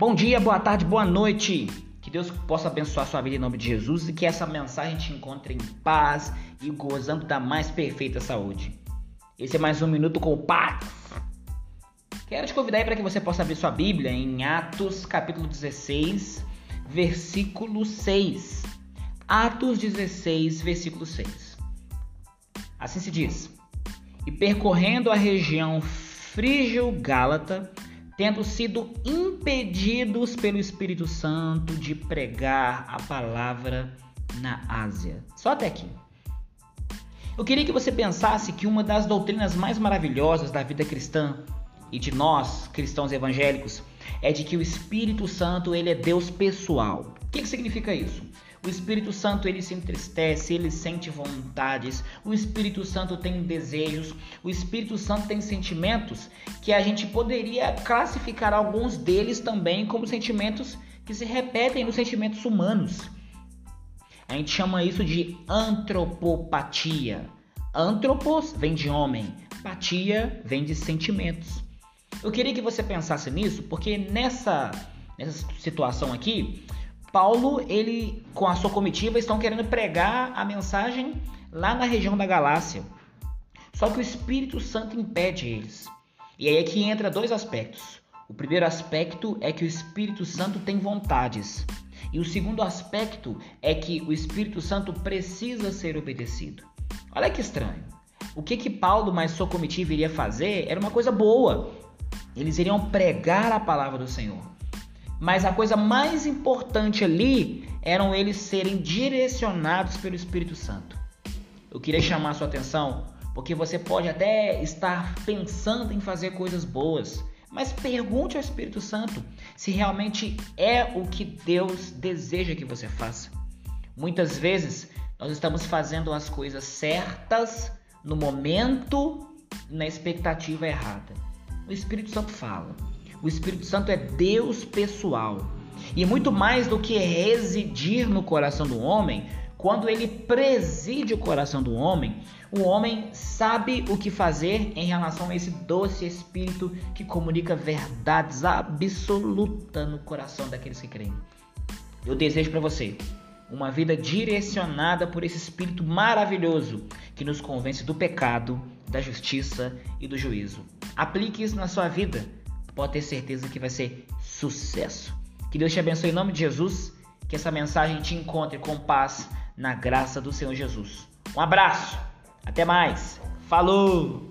Bom dia, boa tarde, boa noite. Que Deus possa abençoar sua vida em nome de Jesus e que essa mensagem te encontre em paz e gozando da mais perfeita saúde. Esse é mais um minuto com o Paz. Quero te convidar para que você possa abrir sua Bíblia em Atos, capítulo 16, versículo 6. Atos 16, versículo 6. Assim se diz: E percorrendo a região frígio-gálata, tendo sido impedidos pelo Espírito Santo de pregar a palavra na Ásia. Só até aqui. Eu queria que você pensasse que uma das doutrinas mais maravilhosas da vida cristã e de nós, cristãos evangélicos, é de que o Espírito Santo ele é Deus pessoal. O que, que significa isso? O Espírito Santo ele se entristece, ele sente vontades. O Espírito Santo tem desejos. O Espírito Santo tem sentimentos que a gente poderia classificar alguns deles também como sentimentos que se repetem nos sentimentos humanos. A gente chama isso de antropopatia. Antropos vem de homem, patia vem de sentimentos. Eu queria que você pensasse nisso, porque nessa, nessa situação aqui, Paulo, ele com a sua comitiva estão querendo pregar a mensagem lá na região da Galácia. Só que o Espírito Santo impede eles. E aí é que entra dois aspectos. O primeiro aspecto é que o Espírito Santo tem vontades. E o segundo aspecto é que o Espírito Santo precisa ser obedecido. Olha que estranho. O que que Paulo mais sua comitiva iria fazer era uma coisa boa. Eles iriam pregar a palavra do Senhor. Mas a coisa mais importante ali eram eles serem direcionados pelo Espírito Santo. Eu queria chamar a sua atenção porque você pode até estar pensando em fazer coisas boas, mas pergunte ao Espírito Santo se realmente é o que Deus deseja que você faça. Muitas vezes nós estamos fazendo as coisas certas no momento, na expectativa errada. O Espírito Santo fala. O Espírito Santo é Deus pessoal. E muito mais do que residir no coração do homem, quando ele preside o coração do homem, o homem sabe o que fazer em relação a esse doce espírito que comunica verdades absolutas no coração daqueles que creem. Eu desejo para você uma vida direcionada por esse espírito maravilhoso que nos convence do pecado, da justiça e do juízo. Aplique isso na sua vida pode ter certeza que vai ser sucesso. Que Deus te abençoe em nome de Jesus, que essa mensagem te encontre com paz na graça do Senhor Jesus. Um abraço, até mais, falou!